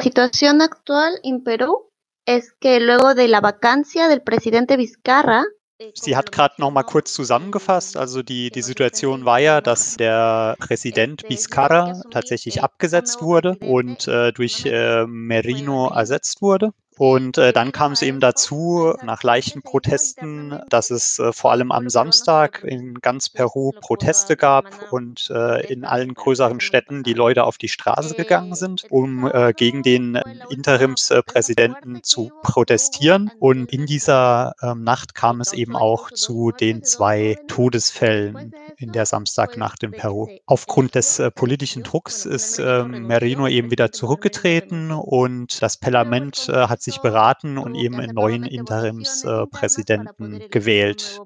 situación actual en Perú es que luego de la vacancia del presidente Vizcarra Sie hat gerade noch mal kurz zusammengefasst. Also die, die Situation war ja, dass der Präsident Vizcarra tatsächlich abgesetzt wurde und äh, durch äh, Merino ersetzt wurde. Und äh, dann kam es eben dazu, nach leichten Protesten, dass es äh, vor allem am Samstag in ganz Peru Proteste gab und äh, in allen größeren Städten die Leute auf die Straße gegangen sind, um äh, gegen den Interimspräsidenten zu protestieren. Und in dieser ähm, Nacht kam es eben auch zu den zwei Todesfällen in der Samstagnacht in Peru. Aufgrund des äh, politischen Drucks ist äh, Merino eben wieder zurückgetreten und das Parlament äh, hat sich beraten und eben einen neuen Interimspräsidenten äh, gewählt.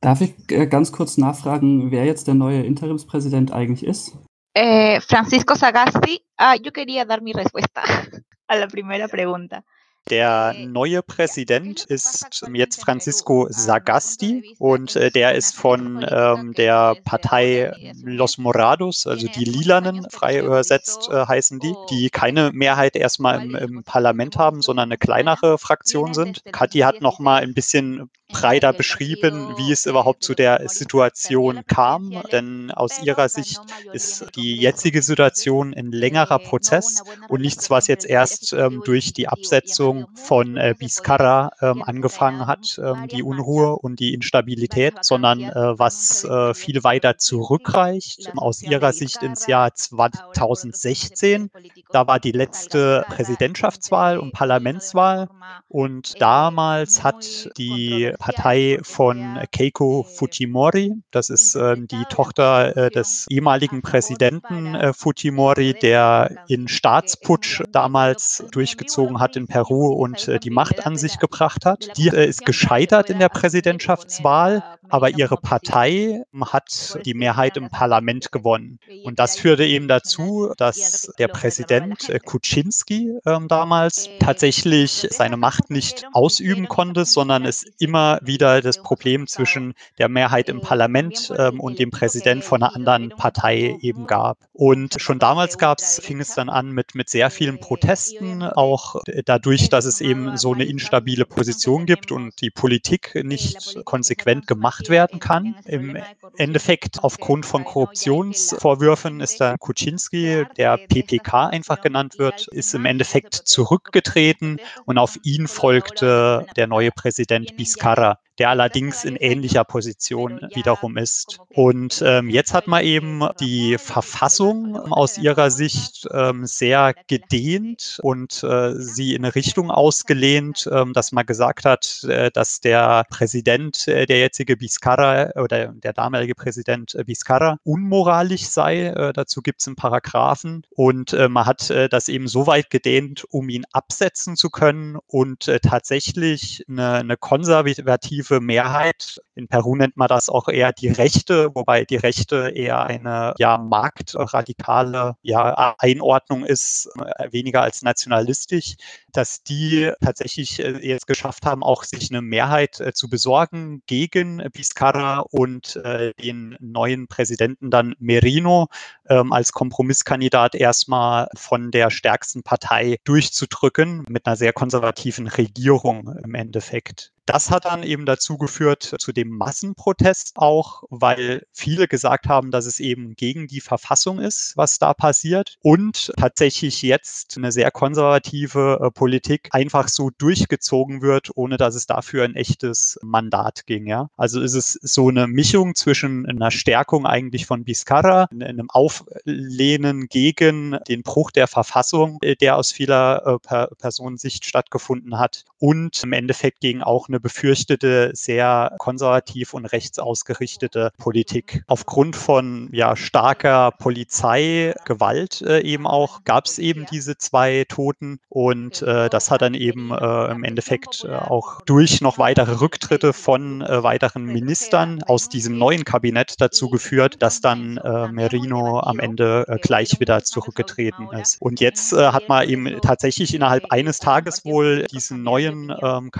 Darf ich äh, ganz kurz nachfragen, wer jetzt der neue Interimspräsident eigentlich ist? Eh, Francisco Sagasti. Ah, yo quería dar mi respuesta a la primera pregunta. Der neue Präsident ist jetzt Francisco Sagasti und äh, der ist von ähm, der Partei Los Morados, also die Lilanen, frei übersetzt äh, heißen die, die keine Mehrheit erstmal im, im, Parlament haben, sondern eine kleinere Fraktion sind. Kathi hat noch mal ein bisschen breiter beschrieben, wie es überhaupt zu der Situation kam, denn aus ihrer Sicht ist die jetzige Situation ein längerer Prozess und nichts, was jetzt erst ähm, durch die Absetzung von äh, Vizcarra ähm, angefangen hat, ähm, die Unruhe und die Instabilität, sondern äh, was äh, viel weiter zurückreicht, aus ihrer Sicht ins Jahr 2016. Da war die letzte Präsidentschaftswahl und Parlamentswahl und damals hat die Partei von Keiko Fujimori, das ist äh, die Tochter äh, des ehemaligen Präsidenten äh, Fujimori, der in Staatsputsch damals durchgezogen hat in Peru und die Macht an sich gebracht hat. Die ist gescheitert in der Präsidentschaftswahl, aber ihre Partei hat die Mehrheit im Parlament gewonnen. Und das führte eben dazu, dass der Präsident äh, Kuczynski ähm, damals tatsächlich seine Macht nicht ausüben konnte, sondern es immer wieder das Problem zwischen der Mehrheit im Parlament ähm, und dem Präsident von einer anderen Partei eben gab. Und schon damals gab's, fing es dann an mit, mit sehr vielen Protesten, auch dadurch, dass dass es eben so eine instabile Position gibt und die Politik nicht konsequent gemacht werden kann. Im Endeffekt aufgrund von Korruptionsvorwürfen ist der Kuczynski, der PPK einfach genannt wird, ist im Endeffekt zurückgetreten und auf ihn folgte der neue Präsident Vizcarra der allerdings in ähnlicher Position wiederum ist. Und ähm, jetzt hat man eben die Verfassung aus ihrer Sicht ähm, sehr gedehnt und äh, sie in eine Richtung ausgelehnt, ähm, dass man gesagt hat, äh, dass der Präsident, äh, der jetzige Vizcarra oder der damalige Präsident äh, Vizcarra unmoralisch sei. Äh, dazu gibt es einen Paragraphen und äh, man hat das eben so weit gedehnt, um ihn absetzen zu können und tatsächlich eine, eine konservative Mehrheit. In Peru nennt man das auch eher die Rechte, wobei die Rechte eher eine ja, marktradikale ja, Einordnung ist, äh, weniger als nationalistisch, dass die tatsächlich äh, jetzt geschafft haben, auch sich eine Mehrheit äh, zu besorgen gegen Vizcarra und äh, den neuen Präsidenten dann Merino ähm, als Kompromisskandidat erstmal von der stärksten Partei durchzudrücken mit einer sehr konservativen Regierung im Endeffekt. Das hat dann eben dazu geführt zu dem Massenprotest auch, weil viele gesagt haben, dass es eben gegen die Verfassung ist, was da passiert und tatsächlich jetzt eine sehr konservative äh, Politik einfach so durchgezogen wird, ohne dass es dafür ein echtes Mandat ging. Ja? Also ist es so eine Mischung zwischen einer Stärkung eigentlich von Vizcarra, einem Auflehnen gegen den Bruch der Verfassung, äh, der aus vieler äh, Personensicht stattgefunden hat und im Endeffekt gegen auch eine eine befürchtete, sehr konservativ und rechtsausgerichtete Politik. Aufgrund von ja, starker Polizeigewalt äh, eben auch gab es eben diese zwei Toten und äh, das hat dann eben äh, im Endeffekt äh, auch durch noch weitere Rücktritte von äh, weiteren Ministern aus diesem neuen Kabinett dazu geführt, dass dann äh, Merino am Ende gleich wieder zurückgetreten ist. Und jetzt hat man eben tatsächlich innerhalb eines Tages wohl diesen neuen ähm,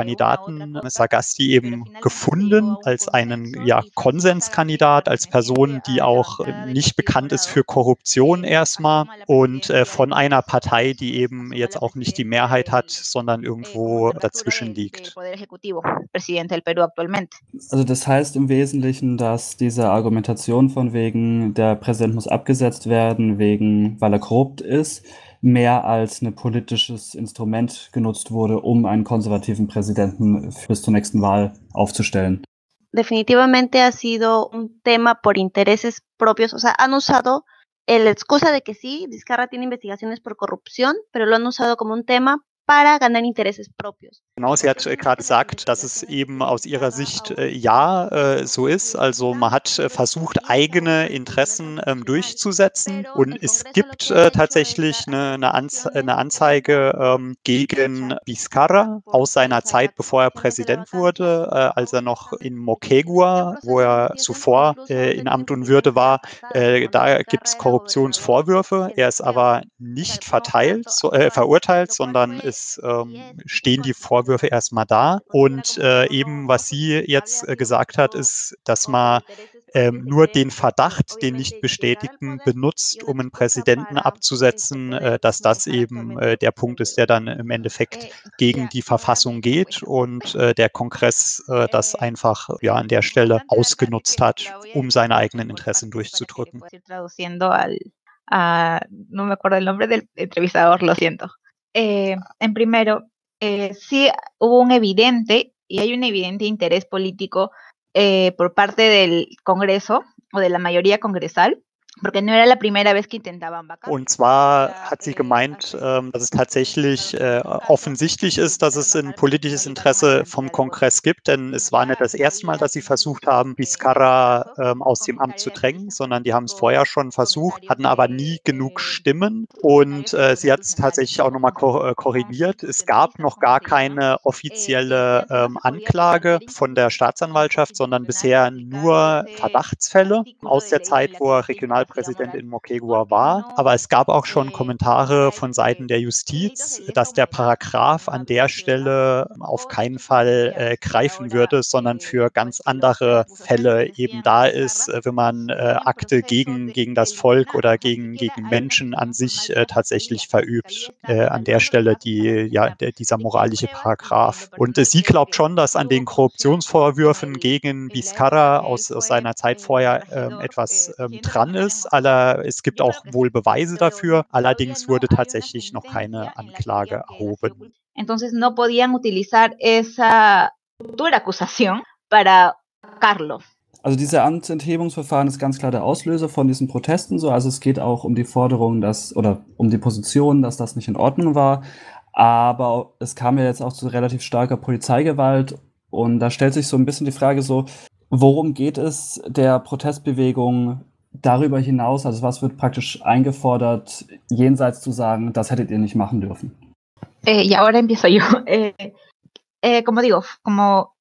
Sagasti eben gefunden als einen ja, Konsenskandidat, als Person, die auch nicht bekannt ist für Korruption erstmal und äh, von einer Partei, die eben jetzt auch nicht die Mehrheit hat, sondern irgendwo dazwischen liegt. Also das heißt im Wesentlichen, dass diese Argumentation von wegen, der Präsident muss abgesetzt werden, wegen, weil er korrupt ist, mehr als ein politisches Instrument genutzt wurde, um einen konservativen Präsidenten bis zur nächsten Wahl aufzustellen. Definitivamente ha sido un tema por intereses propios, o sea, han usado la excusa de que sí, Vizcarra tiene investigaciones por corrupción, pero lo han usado como un tema para ganar intereses propios. Genau, sie hat äh, gerade gesagt, dass es eben aus ihrer Sicht äh, ja äh, so ist. Also man hat äh, versucht, eigene Interessen ähm, durchzusetzen und es gibt äh, tatsächlich eine, eine, Anze eine Anzeige ähm, gegen Vizcarra aus seiner Zeit, bevor er Präsident wurde, äh, als er noch in Moquegua, wo er zuvor in Amt und Würde war, da gibt es Korruptionsvorwürfe. Er ist aber nicht verteilt, so, verurteilt, sondern ist es ähm, stehen die Vorwürfe erstmal da. Und äh, eben, was sie jetzt äh, gesagt hat, ist, dass man ähm, nur den Verdacht, den nicht bestätigten, benutzt, um einen Präsidenten abzusetzen, äh, dass das eben äh, der Punkt ist, der dann im Endeffekt gegen die Verfassung geht und äh, der Kongress äh, das einfach ja an der Stelle ausgenutzt hat, um seine eigenen Interessen durchzudrücken. Uh, no me acuerdo el nombre del entrevistador, lo siento. Eh, en primero, eh, sí hubo un evidente, y hay un evidente interés político eh, por parte del Congreso o de la mayoría congresal Porque no era la primera vez que intentaban vacar. Und zwar hat sie gemeint, ähm, dass es tatsächlich äh, offensichtlich ist, dass es ein politisches Interesse vom Kongress gibt, denn es war nicht das erste Mal, dass sie versucht haben, Vizcarra ähm, aus dem Amt zu drängen, sondern die haben es vorher schon versucht, hatten aber nie genug Stimmen und äh, sie hat es tatsächlich auch nochmal äh, korrigiert. Es gab noch gar keine offizielle ähm, Anklage von der Staatsanwaltschaft, sondern bisher nur Verdachtsfälle aus der Zeit, wo er regional Präsident in Moquegua war. Aber es gab auch schon Kommentare von Seiten der Justiz, dass der Paragraph an der Stelle auf keinen Fall äh, greifen würde, sondern für ganz andere Fälle eben da ist, äh, wenn man äh, Akte gegen, gegen das Volk oder gegen, gegen Menschen an sich äh, tatsächlich verübt. Äh, an der Stelle die, ja, der, dieser moralische Paragraph. Und äh, sie glaubt schon, dass an den Korruptionsvorwürfen gegen Vizcarra aus, aus seiner Zeit vorher etwas dran ist Aller, es gibt auch wohl Beweise dafür. Allerdings wurde tatsächlich noch keine Anklage erhoben. Entonces no podían utilizar esa acusación para Carlos. Also diese Amtsenthebungsverfahren ist ganz klar der Auslöser von diesen Protesten. So, also es geht auch um die Forderung, dass oder um die Position, dass das nicht in Ordnung war. Aber es kam ja jetzt auch zu relativ starker Polizeigewalt und da stellt sich so ein bisschen die Frage so, worum geht es der Protestbewegung darüber hinaus, also was wird praktisch eingefordert, jenseits zu sagen, das hättet ihr nicht machen dürfen? Eh, y ahora empiezo yo. Eh, eh, como digo, como,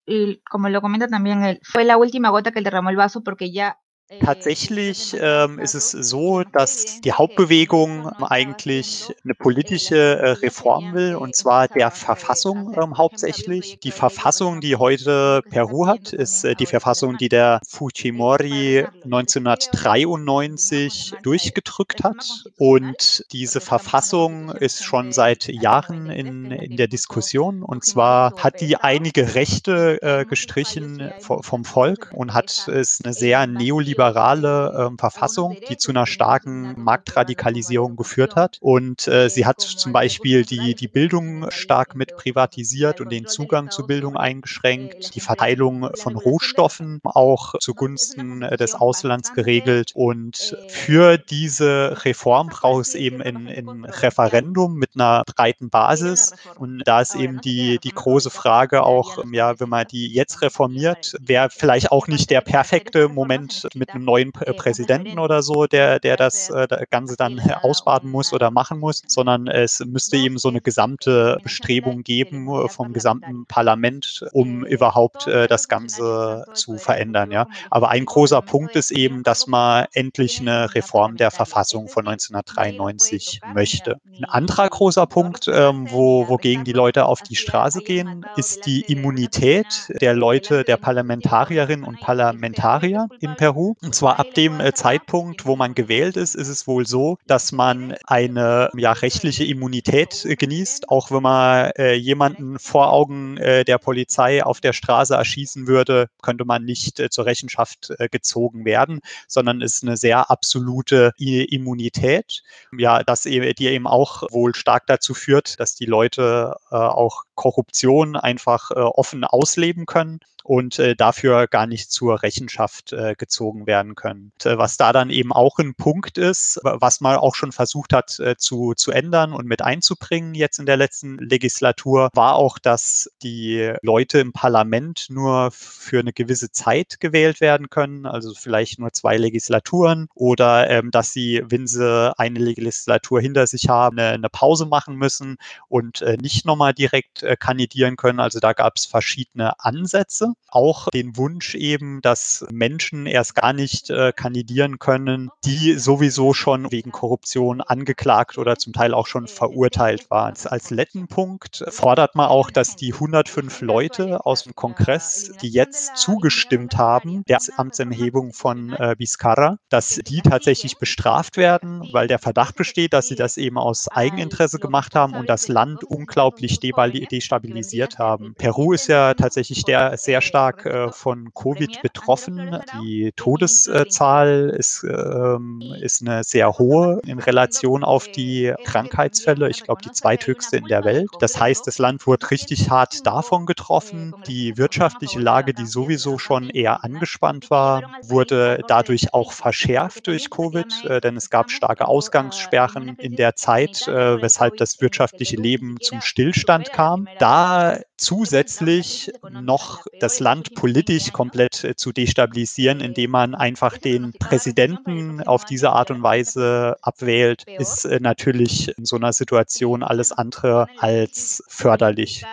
como lo comenta también, fue la última gota que derramó el vaso porque ya Tatsächlich ähm, ist es so, dass die Hauptbewegung eigentlich eine politische äh, Reform will, und zwar der Verfassung ähm, hauptsächlich. Die Verfassung, die heute Peru hat, ist äh, die Verfassung, die der Fujimori 1993 durchgedrückt hat. Und diese Verfassung ist schon seit Jahren in, in der Diskussion. Und zwar hat die einige Rechte äh, gestrichen vom Volk und hat es eine sehr neoliberale liberale äh, Verfassung, die zu einer starken Marktradikalisierung geführt hat. Und äh, sie hat zum Beispiel die, die Bildung stark mit privatisiert und den Zugang zu Bildung eingeschränkt, die Verteilung von Rohstoffen auch zugunsten äh, des Auslands geregelt. Und für diese Reform braucht es eben ein, ein Referendum mit einer breiten Basis. Und da ist eben die, die große Frage auch, ja, wenn man die jetzt reformiert, wäre vielleicht auch nicht der perfekte Moment mit mit einem neuen Präsidenten oder so, der, der das äh, Ganze dann ausbaden muss oder machen muss, sondern es müsste eben so eine gesamte Bestrebung geben vom gesamten Parlament, um überhaupt äh, das Ganze zu verändern. Ja. Aber ein großer Punkt ist eben, dass man endlich eine Reform der Verfassung von 1993 möchte. Ein anderer großer Punkt, ähm, wo, wogegen die Leute auf die Straße gehen, ist die Immunität der Leute, der Parlamentarierinnen und Parlamentarier in Peru. Und zwar ab dem äh, Zeitpunkt, wo man gewählt ist, ist es wohl so, dass man eine ja, rechtliche Immunität äh, genießt, auch wenn man äh, jemanden vor Augen äh, der Polizei auf der Straße erschießen würde, könnte man nicht äh, zur Rechenschaft äh, gezogen werden, sondern ist eine sehr absolute Immunität. Ja, das e-, die eben auch wohl stark dazu führt, dass die Leute auch Korruption einfach offen ausleben können und dafür gar nicht zur Rechenschaft gezogen werden können. Äh, was da dann eben auch ein Punkt ist, was man auch schon versucht hat äh, zu, zu ändern und mit einzubringen jetzt in der letzten Legislatur, war auch, dass die Leute im Parlament nur für eine gewisse Zeit gewählt werden können, also vielleicht nur zwei Legislaturen oder ähm, dass sie, wenn sie eine Legislatur hinter sich haben, eine, eine Pause machen müssen und äh, nicht nochmal direkt äh, kandidieren können. Also da gab es verschiedene Ansätze auch den Wunsch eben, dass Menschen erst gar nicht äh, kandidieren können, die sowieso schon wegen Korruption angeklagt oder zum Teil auch schon verurteilt waren. Als letzten Punkt fordert man auch, dass die 105 Leute aus dem Kongress, die jetzt zugestimmt haben, der Amtserhebung von äh, Vizcarra, dass die tatsächlich bestraft werden, weil der Verdacht besteht, dass sie das eben aus Eigeninteresse gemacht haben und das Land unglaublich destabilisiert haben. Peru ist ja tatsächlich der sehr stark äh, von Covid betroffen. Die Todeszahl ist, ähm, ist eine sehr hohe in Relation auf die Krankheitsfälle. Ich glaube, die zweithöchste in der Welt. Das heißt, das Land wurde richtig hart davon getroffen. Die wirtschaftliche Lage, die sowieso schon eher angespannt war, wurde dadurch auch verschärft durch Covid, äh, denn es gab starke Ausgangssperren in der Zeit, äh, weshalb das wirtschaftliche Leben zum Stillstand kam. Da zusätzlich noch das Land politisch komplett äh, zu destabilisieren, indem man einfach den Präsidenten auf diese Art und Weise abwählt, ist äh, natürlich in so einer Situation alles andere als förderlich.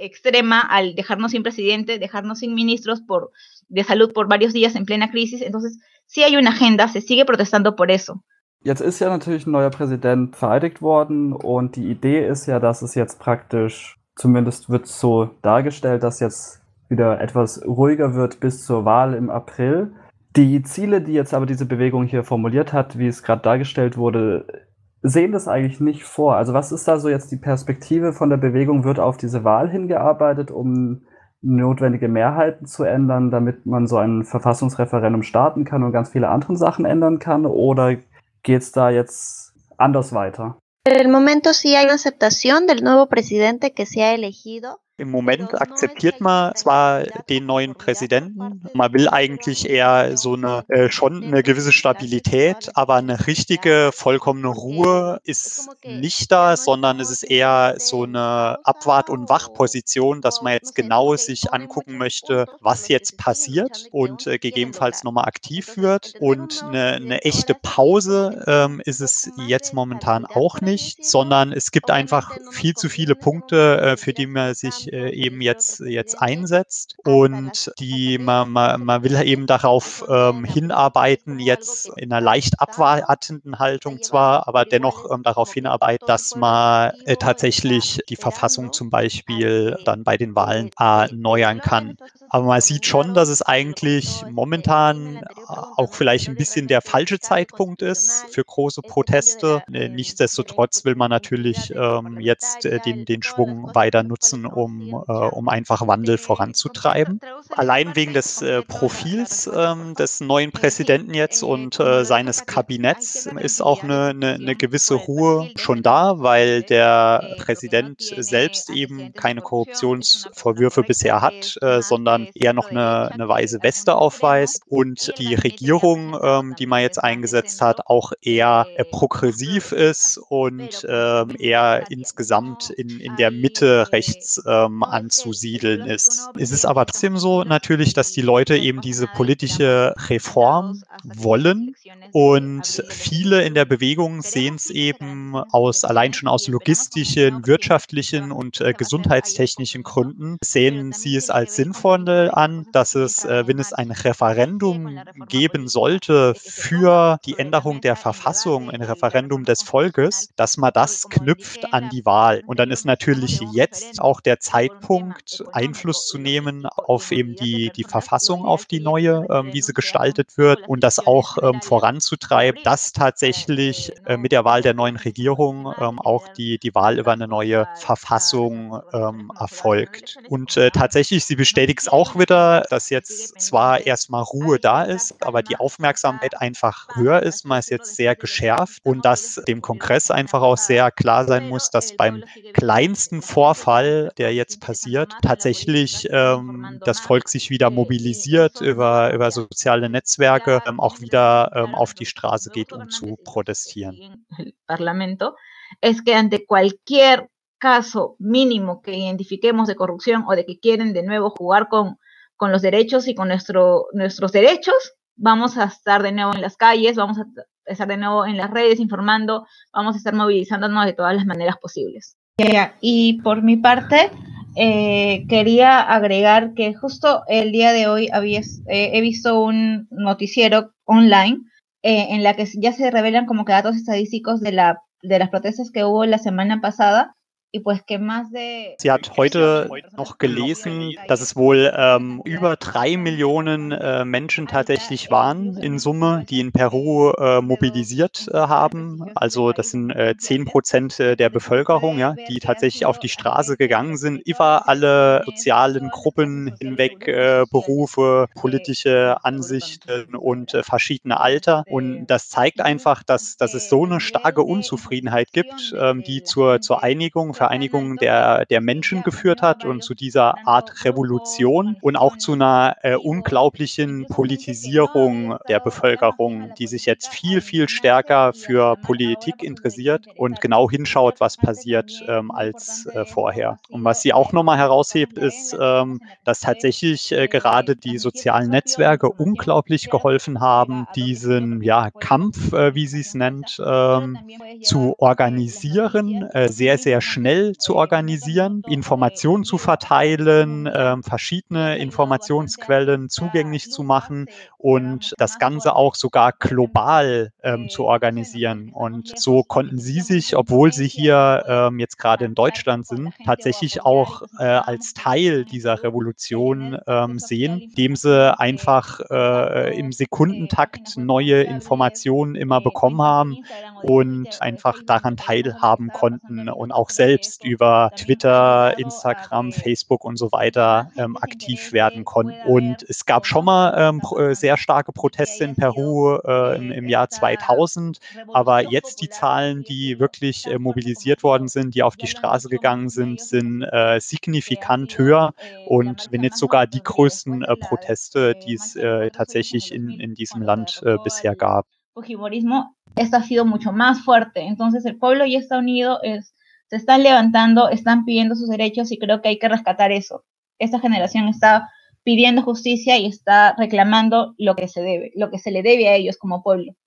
extrema al dejarnos sin presidente, dejarnos sin ministros por, de salud por varios días en plena crisis. Entonces, sí hay una agenda, se sigue protestando por eso. Jetzt ist ja natürlich ein neuer Präsident vereidigt worden und die Idee ist ja, dass es jetzt praktisch, zumindest wird es so dargestellt, dass jetzt wieder etwas ruhiger wird bis zur Wahl im April. Die Ziele, die jetzt aber diese Bewegung hier formuliert hat, wie es gerade dargestellt wurde, sehen das eigentlich nicht vor. Also was ist da so jetzt die Perspektive von der Bewegung? Wird auf diese Wahl hingearbeitet, um notwendige Mehrheiten zu ändern, damit man so ein Verfassungsreferendum starten kann und ganz viele andere Sachen ändern kann? Oder geht es da jetzt anders weiter? En el momento sí hay una aceptación del nuevo presidente que se ha elegido. Im Moment akzeptiert man zwar den neuen Präsidenten, man will eigentlich eher so eine äh, schon eine gewisse Stabilität, aber eine richtige vollkommene Ruhe ist nicht da, sondern es ist eher so eine Abwart- und Wachposition, dass man jetzt genau sich angucken möchte, was jetzt passiert und äh, gegebenenfalls nochmal aktiv wird. Und eine, eine echte Pause ähm, ist es jetzt momentan auch nicht, sondern es gibt einfach viel zu viele Punkte, äh, für die man sich äh, eben jetzt, jetzt einsetzt. Und die, man, man, man will eben darauf ähm, hinarbeiten, jetzt in einer leicht abwartenden Haltung zwar, aber dennoch ähm, darauf hinarbeiten, dass man äh, tatsächlich die Verfassung zum Beispiel dann bei den Wahlen erneuern kann. Aber man sieht schon, dass es eigentlich momentan äh, auch vielleicht ein bisschen der falsche Zeitpunkt ist für große Proteste. Äh, nichtsdestotrotz will man natürlich ähm, jetzt äh, den, den Schwung weiter nutzen, um, äh, um einfach Wandel voranzutreiben. Allein wegen des äh, Profils ähm, des neuen Präsidenten jetzt und äh, seines Kabinetts ist auch eine, eine, eine gewisse Ruhe schon da, weil der Präsident selbst eben keine Korruptionsvorwürfe bisher hat, sondern dann eher noch eine, eine weiße Weste aufweist und die Regierung, ähm, die man jetzt eingesetzt hat, auch eher äh, progressiv ist und ähm, eher insgesamt in, in der Mitte rechts ähm, anzusiedeln ist. Es ist aber trotzdem so, natürlich, dass die Leute eben diese politische Reform wollen und viele in der Bewegung sehen es eben aus allein schon aus logistischen, wirtschaftlichen und äh, gesundheitstechnischen Gründen sehen sie es als sinnvoll an, dass es, äh, wenn es ein Referendum geben sollte für die Änderung der Verfassung, ein Referendum des Volkes, dass man das knüpft an die Wahl. Und dann ist natürlich jetzt auch der Zeitpunkt, Einfluss zu nehmen auf eben die, die Verfassung, auf die neue, ähm, wie sie gestaltet wird und das auch ähm, voranzutreiben, dass tatsächlich äh, mit der Wahl der neuen Regierung ähm, auch die, die Wahl über eine neue Verfassung ähm, erfolgt. Und äh, tatsächlich, sie bestätigt es auch wieder, dass jetzt zwar erstmal Ruhe da ist, aber die Aufmerksamkeit einfach höher ist. Man ist jetzt sehr geschärft und dass dem Kongress einfach auch sehr klar sein muss, dass beim kleinsten Vorfall, der jetzt passiert, tatsächlich ähm, das Volk sich wieder mobilisiert über, über soziale Netzwerke, ähm, auch wieder ähm, auf die Straße geht, um zu protestieren. Parlamento es que ante cualquier caso mínimo que identifiquemos de corrupción o de que quieren de nuevo jugar con, con los derechos y con nuestro, nuestros derechos, vamos a estar de nuevo en las calles, vamos a estar de nuevo en las redes informando, vamos a estar movilizándonos de todas las maneras posibles. Y por mi parte, eh, quería agregar que justo el día de hoy había, eh, he visto un noticiero online eh, en la que ya se revelan como que datos estadísticos de, la, de las protestas que hubo la semana pasada Sie hat heute noch gelesen, dass es wohl ähm, über drei Millionen äh, Menschen tatsächlich waren in Summe, die in Peru äh, mobilisiert äh, haben. Also das sind äh, zehn Prozent äh, der Bevölkerung, ja, die tatsächlich auf die Straße gegangen sind, über alle sozialen Gruppen hinweg, äh, Berufe, politische Ansichten und verschiedene Alter. Und das zeigt einfach, dass, dass es so eine starke Unzufriedenheit gibt, ähm, die zur, zur Einigung Vereinigung der, der Menschen geführt hat und zu dieser Art Revolution und auch zu einer äh, unglaublichen Politisierung der Bevölkerung, die sich jetzt viel, viel stärker für Politik interessiert und genau hinschaut, was passiert ähm, als äh, vorher. Und was sie auch nochmal heraushebt, ist, ähm, dass tatsächlich äh, gerade die sozialen Netzwerke unglaublich geholfen haben, diesen ja, Kampf, äh, wie sie es nennt, ähm, zu organisieren, äh, sehr, sehr schnell schnell zu organisieren, Informationen zu verteilen, äh, verschiedene Informationsquellen zugänglich zu machen und das Ganze auch sogar global ähm, zu organisieren. Und so konnten sie sich, obwohl sie hier ähm, jetzt gerade in Deutschland sind, tatsächlich auch äh, als Teil dieser Revolution ähm, sehen, indem sie einfach äh, im Sekundentakt neue Informationen immer bekommen haben und einfach daran teilhaben konnten und auch selbst selbst über Twitter, Instagram, Facebook und so weiter ähm, aktiv werden konnten. Und es gab schon mal ähm, äh, sehr starke Proteste in Peru äh, im, im, Jahr 2000, aber jetzt die Zahlen, die wirklich äh, mobilisiert worden sind, die auf die Straße gegangen sind, sind äh, signifikant höher und wenn jetzt sogar die größten äh, Proteste, die es äh, tatsächlich in, in diesem Land bisher gab. Esto ha sido mucho más fuerte. Entonces el pueblo ya está unido, es se están levantando, están pidiendo sus derechos y creo que hay que rescatar eso. Esta generación está pidiendo justicia y está reclamando lo que se debe, lo que se le debe a ellos como pueblo.